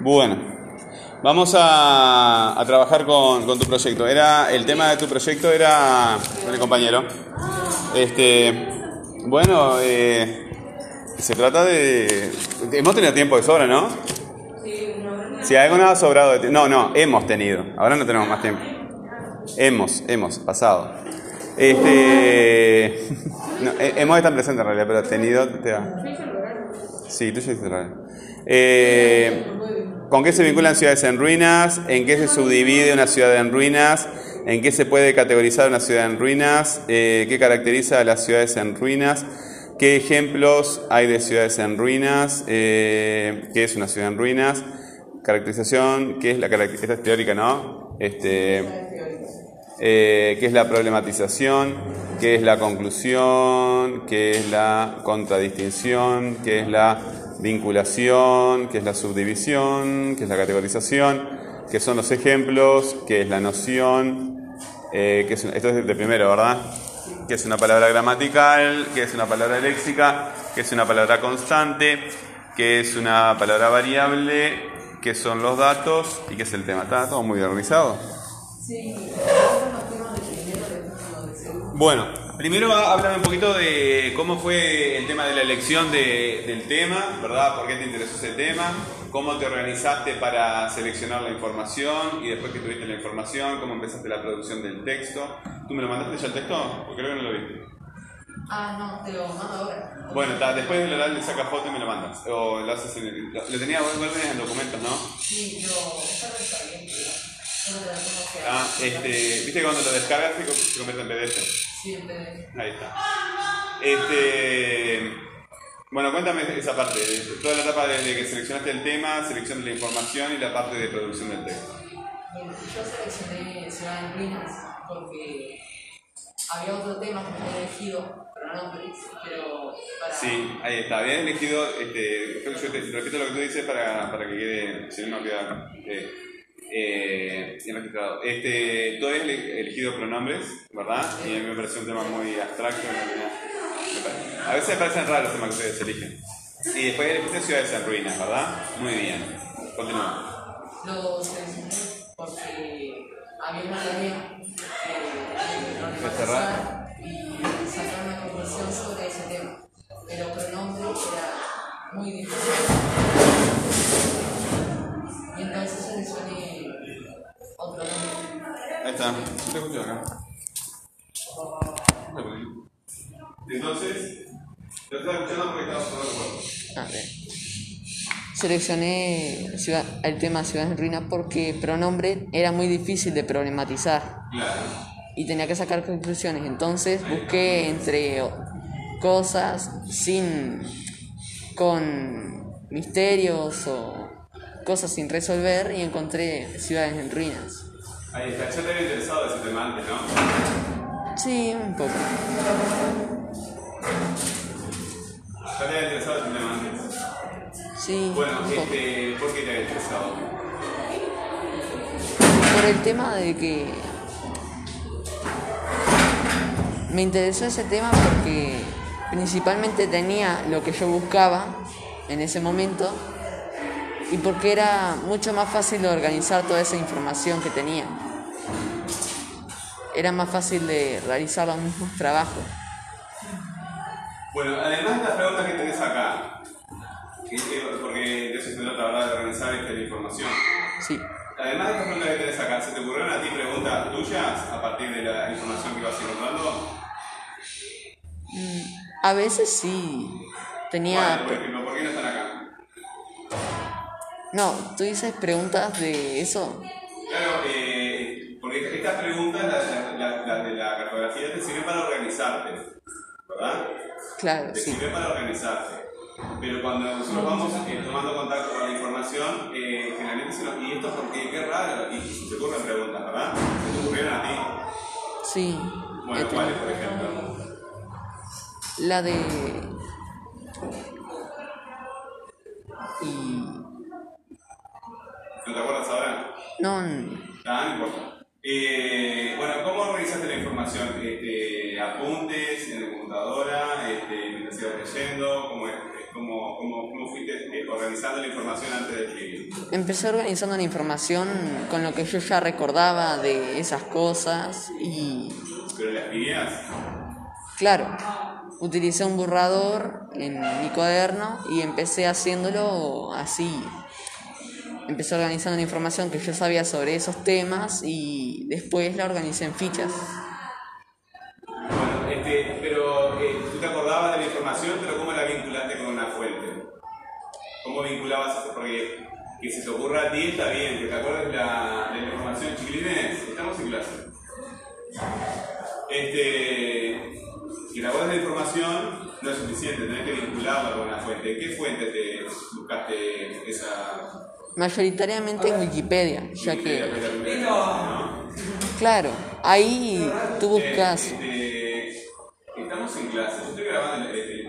Bueno, vamos a, trabajar con, tu proyecto. Era el tema de tu proyecto era con el compañero. Este, bueno, eh, se trata de hemos tenido tiempo de sobra, ¿no? Si algo nos ha sobrado de. No, no, hemos tenido. Ahora no tenemos más tiempo. Hemos, hemos, pasado. Este, no, hemos estado presentes en realidad, pero tenido. Te. Sí, tú ya hiciste real. Eh, ¿Con qué se vinculan ciudades en ruinas? ¿En qué se subdivide una ciudad en ruinas? ¿En qué se puede categorizar una ciudad en ruinas? Eh, ¿Qué caracteriza a las ciudades en ruinas? ¿Qué ejemplos hay de ciudades en ruinas? Eh, ¿Qué es una ciudad en ruinas? Caracterización, ¿qué es la caracterización? Esta es teórica, ¿no? Este, eh, ¿Qué es la problematización? ¿Qué es la conclusión? ¿Qué es la contradistinción? ¿Qué es la vinculación? ¿Qué es la subdivisión? ¿Qué es la categorización? ¿Qué son los ejemplos? ¿Qué es la noción? Eh, ¿qué es, esto es de primero, ¿verdad? ¿Qué es una palabra gramatical? ¿Qué es una palabra léxica? ¿Qué es una palabra constante? ¿Qué es una palabra variable? ¿Qué son los datos? ¿Y qué es el tema? ¿Está todo muy organizado? Sí, Bueno, primero háblame un poquito de cómo fue el tema de la elección de- del tema, ¿verdad? ¿Por qué te interesó ese tema? ¿Cómo te organizaste para seleccionar la información? Y después que tuviste la información, ¿cómo empezaste la producción del texto? ¿Tú me lo mandaste ya el texto? Porque creo que no lo vi. Ah, no, te lo mando ahora. Bueno, ta, después del oral le sacas foto y me lo mandas. O lo haces en el, lo, lo tenía vos guardado en documentos, ¿no? Sí, pero esta no está bien, pero no te la tengo que Ah, este, viste que cuando lo descargas se, se convierte en PDF. Siempre. Ahí está. Este, bueno, cuéntame esa parte, toda la etapa desde que seleccionaste el tema, selección de la información y la parte de producción del texto. Bueno, yo seleccioné Ciudad en Ruinas porque había otro tema que me había elegido, pronombres, pero para... Sí, ahí está. Habías elegido, este, yo te repito lo que tú dices para, para que quede, si no, no queda eh, eh, registrado. Este, habías ele- elegido pronombres, ¿verdad? Y a mí me pareció un tema muy abstracto. A veces me parecen raros los temas que ustedes eligen. Y después elegiste ciudades en ruinas, ¿verdad? Muy bien. Continúa. Lo seleccioné porque había una tarea que y sacar una conclusión sobre ese tema. Pero pronombre era muy difícil. Ahí está. Yo te escucho acá. Entonces, te estás escuchando porque estás todo el cuerpo. A ver. Seleccioné ciudad- el tema Ciudad en Ruina porque pronombre era muy difícil de problematizar Claro. y tenía que sacar conclusiones. Entonces busqué entre cosas sin con misterios o cosas sin resolver y encontré ciudades en ruinas. Ahí está. Ya te había interesado ese tema antes, ¿no? Sí, un poco. Ya te había interesado ese tema antes. Sí, Bueno, un poco. este, ¿por qué te había interesado? por el tema de que me interesó ese tema porque principalmente tenía lo que yo buscaba en ese momento y porque era mucho más fácil de organizar toda esa información que tenía. Era más fácil de realizar los mismos trabajos. Bueno, además de las preguntas que tenés acá, que- que- porque de eso se trata, ¿verdad? De organizar esta información. Sí. Además de estas preguntas que tenés acá, ¿se te ocurrieron a ti preguntas tuyas a partir de la información que vas encontrando? A veces sí. Tenía... Bueno, por ejemplo, ¿por qué no están acá? No, tú dices preguntas de eso. Claro, eh, porque estas preguntas, las, de la cartografía, te sirven para organizarte, ¿verdad? Claro, Te sí. sirve para organizarte. Pero cuando nosotros vamos eh, tomando contacto con la información, eh, generalmente se nos... ¿Y esto por qué? Qué raro. Y se te ocurren preguntas, ¿verdad? Se te ocurrieron a ti. Sí. Bueno, ¿cuáles, por ejemplo? La de. ¿No te acuerdas ahora? No, Ah, no importa. Eh, bueno, ¿cómo organizaste la información? Este, ¿Apuntes en la computadora? Este, ¿Mientras ibas leyendo? ¿Cómo cómo, cómo, cómo fuiste eh, organizando la información antes de escribir? Empecé organizando la información con lo que yo ya recordaba de esas cosas y... ¿Pero la escribías? Claro, utilicé un borrador en mi cuaderno y empecé haciéndolo así. Empecé organizando la información que yo sabía sobre esos temas y después la organicé en fichas. Bueno, este, pero eh, tú te acordabas de la información, pero ¿cómo la vinculaste con una fuente? ¿Cómo vinculabas eso? Porque que se te ocurra a ti está bien, que te acuerdes de la, información, chiquilines, estamos en clase. Este, que te acuerdes de la información no es suficiente, tenés que vincularla con una fuente. ¿En qué fuente te buscaste esa...? Mayoritariamente en Wikipedia, ya que... Claro, ahí tú buscas... Este, estamos en clase, yo estoy grabando el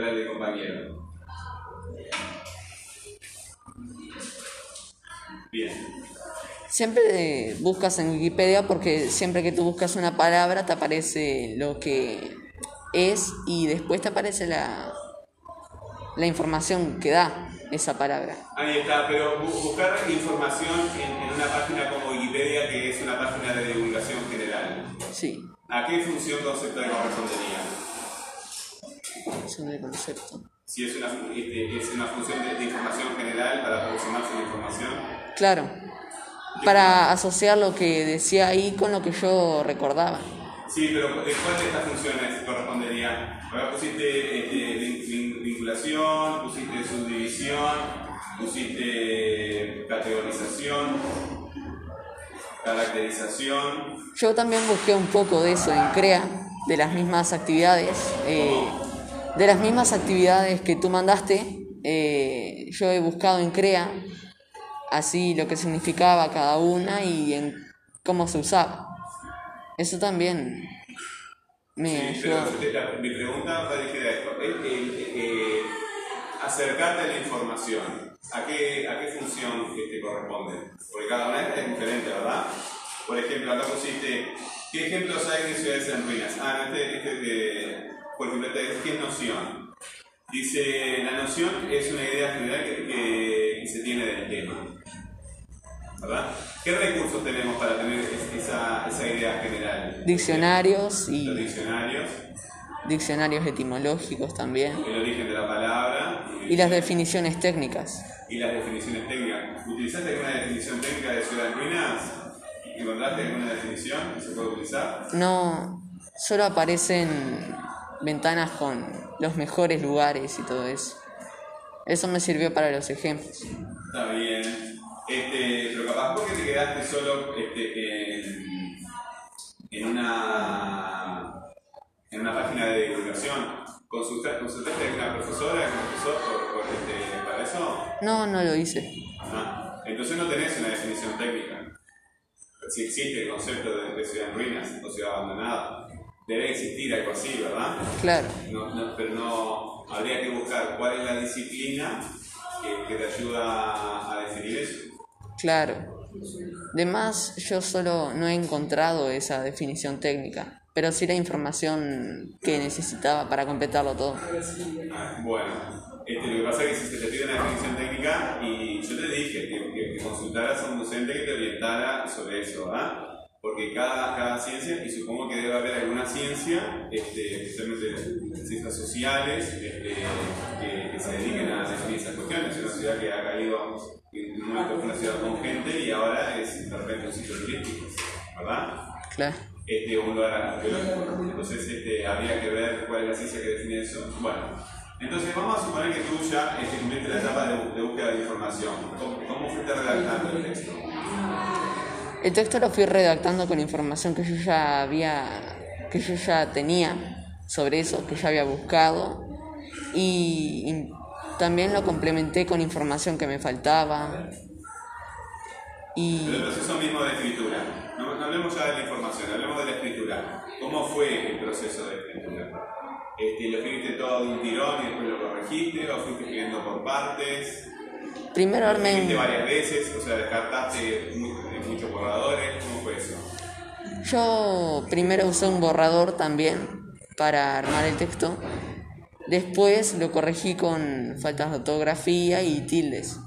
horario de compañero. Bien. Siempre buscas en Wikipedia porque siempre que tú buscas una palabra te aparece lo que es y después te aparece la, la información que da esa palabra. Ahí está, pero bu- buscar información en, en una página como Wikipedia, que es una página de divulgación general. Sí, ¿A qué función conceptual correspondería? es un concepto. Si es una, este, es una función de, de información general para aproximarse a la información. Claro, para asociar lo que decía ahí con lo que yo recordaba. Sí, pero ¿de cuál de estas funciones correspondería? Ahora pusiste este, vin- vin- vinculación, pusiste subdivisión, pusiste categorización, caracterización. Yo también busqué un poco de eso en CREA, de las mismas actividades. eh, de las mismas actividades que tú mandaste, eh, yo he buscado en CREA así lo que significaba cada una y en cómo se usaba. Eso también me Sí, pero te- la- mi pregunta va dirigida a esto. Eh, acercarte a la información, ¿a qué, a qué función este, corresponde? Porque cada una es diferente, ¿verdad? Por ejemplo, acá pusiste, ¿qué ejemplos hay de ciudades en ruinas? Ah, este, este de, por ejemplo, este, ¿qué es noción? Dice, la noción es una idea general que, que- que se tiene del tema. ¿Verdad? ¿Qué recursos tenemos para tener esa, esa idea general? Diccionarios Los y diccionarios, diccionarios etimológicos también. el origen de la palabra Y las definiciones técnicas. y las definiciones técnicas. ¿Utilizaste alguna definición técnica de ciudad en ruinas? ¿Encontraste alguna definición que se puede utilizar? No, solo aparecen ventanas con los mejores lugares y todo eso. Eso me sirvió para los ejemplos. Está bien. Este, pero capaz porque te quedaste solo este, en, en una en una página de divulgación. ¿Consultaste, consultaste a alguna profesora, profesor por, por, este, para eso? No, no lo hice. Ah, entonces no tenés una definición técnica. Si existe el concepto de, de ciudad en ruinas o ciudad abandonada, debe existir algo así, ¿verdad? Claro, No, no, pero no, habría que buscar cuál es la disciplina que, que te ayuda a definir eso. Claro. De más, yo solo no he encontrado esa definición técnica, pero sí la información que necesitaba para completarlo todo. Ah, Bueno, este, lo que pasa es que si se te pide una definición técnica y yo te dije que, que- que consultaras a un docente que te orientara sobre eso, ¿verdad? Porque cada, cada ciencia, y supongo que debe haber alguna ciencia, este, especialmente ciencias sociales, este, que se dediquen a definir esas cuestiones. Es una ciudad que ha caído, en un momento fue una ciudad con gente y ahora es de repente un sitio turístico, ¿verdad? Claro. este, un lugar arqueológico. Entonces este, habría que ver cuál es la ciencia que define eso. Bueno, entonces vamos a suponer que tú ya este, cumpliste la etapa de, de búsqueda de información. ¿Cómo, cómo fuiste redactando el texto? El texto lo fui redactando con información que yo ya había, que yo ya tenía sobre eso, que ya había buscado y, y también lo complementé con información que me faltaba Pero el y proceso mismo de escritura. No, no hablemos ya de la información, hablemos de la escritura. ¿Cómo fue el proceso de escritura? Este, ¿Lo escribiste todo de un tirón y después lo corregiste? ¿O fuiste escribiendo por partes? primero ¿Lo armé escribiste un- varias veces? O sea, descartaste mu- muchos borradores. ¿Cómo fue eso? Yo primero usé un borrador también para armar el texto Después lo corregí con faltas de ortografía y tildes,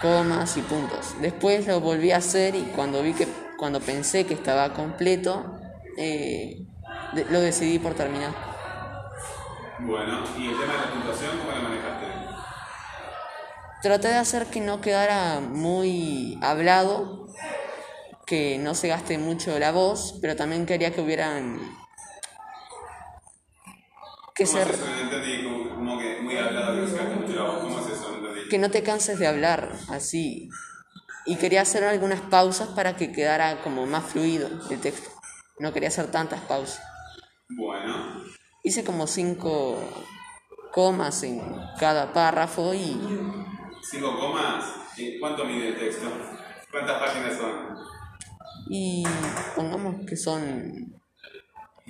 comas y puntos. Después lo volví a hacer y cuando vi que, cuando pensé que estaba completo, eh, de- lo decidí por terminar. Bueno, ¿y el tema de la puntuación cómo lo manejaste? Traté de hacer que no quedara muy hablado, que no se gaste mucho la voz, pero también quería que hubieran... Que, ¿Cómo se, es eso? No entendí, como, como que muy hablado, que no te canses de hablar así. Y quería hacer algunas pausas para que quedara como más fluido el texto. No quería hacer tantas pausas. Bueno, Hice como cinco comas en cada párrafo y cinco comas. ¿Y ¿Cuánto mide el texto? ¿Cuántas páginas son? Y pongamos que son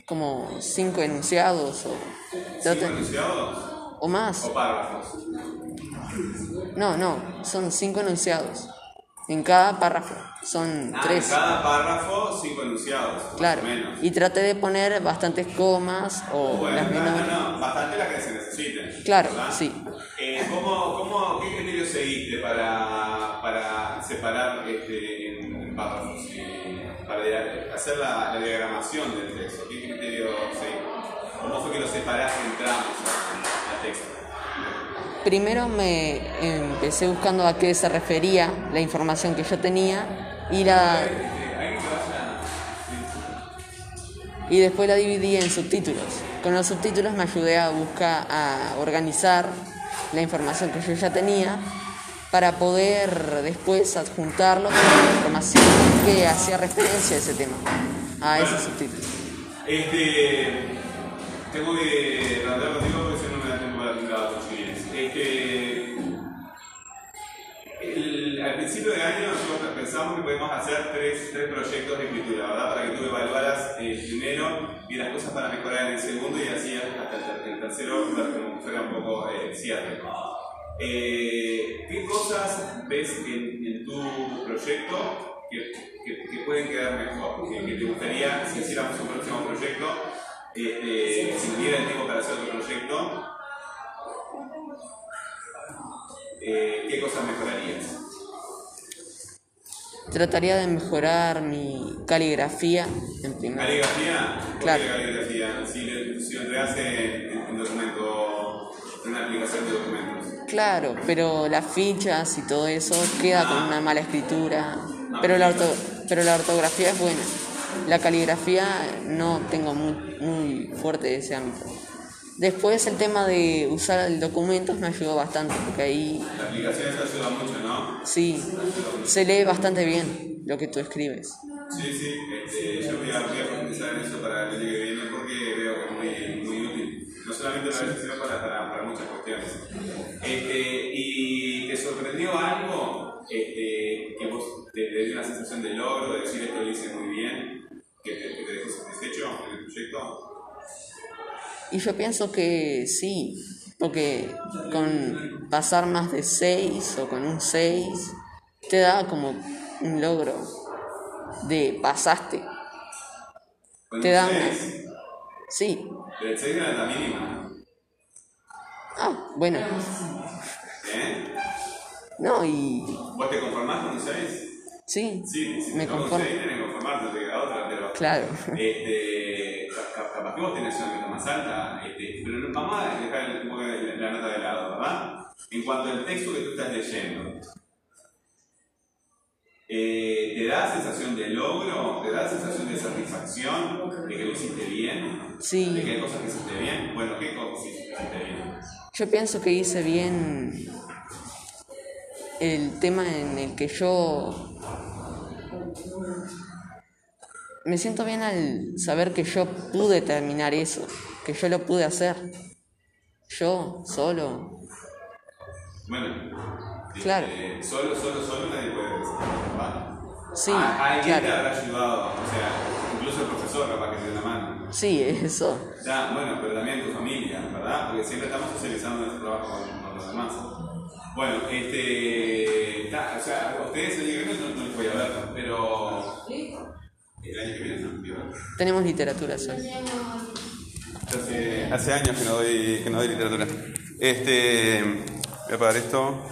como cinco enunciados o, ¿Cinco enunciados o más. o párrafos? No, no, son cinco enunciados. En cada párrafo son Ah, tres. en cada párrafo, cinco enunciados, Claro. menos. Y traté de poner bastantes comas o Bueno, las no, menores. no, no, bastante la que se necesite. Claro, ¿verdad? sí. Eh, ¿cómo, cómo, ¿Qué criterio seguiste para, para separar este, en, en párrafos? Para hacer la, la diagramación del texto. ¿Qué criterio seguiste? ¿Cómo fue que lo separaste en tramos al, texto? Primero me empecé buscando a qué se refería la información que yo tenía y la y después la dividí en subtítulos. Con los subtítulos me ayudé a buscar a organizar la información que yo ya tenía para poder después adjuntarlo con la información que hacía referencia a ese tema, a esos subtítulos. Este, tengo que tratar contigo porque si no me da tiempo para explicar. Este, el- al principio de año nosotros pensamos que podemos hacer tres, tres proyectos de escritura, ¿verdad? Para que tú evaluaras el primero y las cosas para mejorar en el segundo y así hasta el, el tercero ver como fuera un poco eh. Eh, ¿Qué cosas ves en, en tu proyecto que, que- que pueden quedar mejor? Que, que te gustaría, si hiciéramos un próximo proyecto, este, si tuviera el tiempo para hacer otro proyecto, eh, ¿qué cosas mejorarías? Trataría de mejorar mi caligrafía en primer ¿Caligrafía? ¿Por Claro. qué caligrafía? Si, lo entregas en, documento, en una aplicación de documentos. Claro, pero las fichas y todo eso queda con una mala escritura. Pero la, orto- pero la ortografía es buena. La caligrafía no tengo muy, muy fuerte ese ámbito. Después el tema de usar el documentos me ayudó bastante, porque ahí La aplicación eso ayuda mucho, ¿no? sí se lee bastante bien lo que tú escribes. Sí, sí, este, yo voy a, voy a profundizar en eso para el año que viene porque veo que es muy, muy útil. No solamente para eso, sino para, para, Este, ¿Y te sorprendió algo este, que vos te, te dio una sensación de logro, de decir esto lo hice muy bien, que te, que te dejó satisfecho en el proyecto? Y yo pienso que sí, porque con pasar más de 6 o con un 6 te da como un logro de pasaste. Con Te un da seis, Sí. pero el 6 era la mínima. Ah, bueno. ¿Eh? No, y ¿Vos te conformás con un 6? sí, Sí, si me conformo. 6 tenés que conformarte, te queda otra, pero... Claro. Este, ca- capaz que vos tenés una meta más alta, este, pero no- vamos a dejar un poco la, la nota de lado, ¿verdad? En cuanto al texto que tú estás leyendo, eh, ¿te da sensación de logro? ¿Te da sensación de satisfacción de que lo hiciste bien? Sí. ¿De que hay cosas que hiciste bien? Bueno, ¿qué cosas hiciste bien? Yo pienso que hice bien el tema en el que yo me siento bien al saber que yo pude terminar eso, que yo lo pude hacer. Yo, solo. Bueno, Claro. este, solo, solo, solo nadie puede decir, ¿verdad? Sí, A- Alguien te claro. habrá ayudado, o sea, incluso el profesor capaz que te dio una mano. Sí, eso. Ya, bueno, pero también tu familia, ¿verdad? Porque siempre estamos socializando nuestro trabajo con, con los demás. Bueno, este. ta, o sea, a ustedes el año que viene no, no les voy a ver, pero. El año que viene no. Tenemos literatura, ¿sabes? Hace, hace años que no doy, que no doy literatura. Este, voy a apagar esto.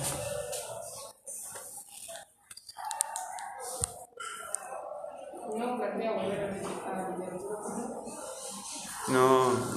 No, no porque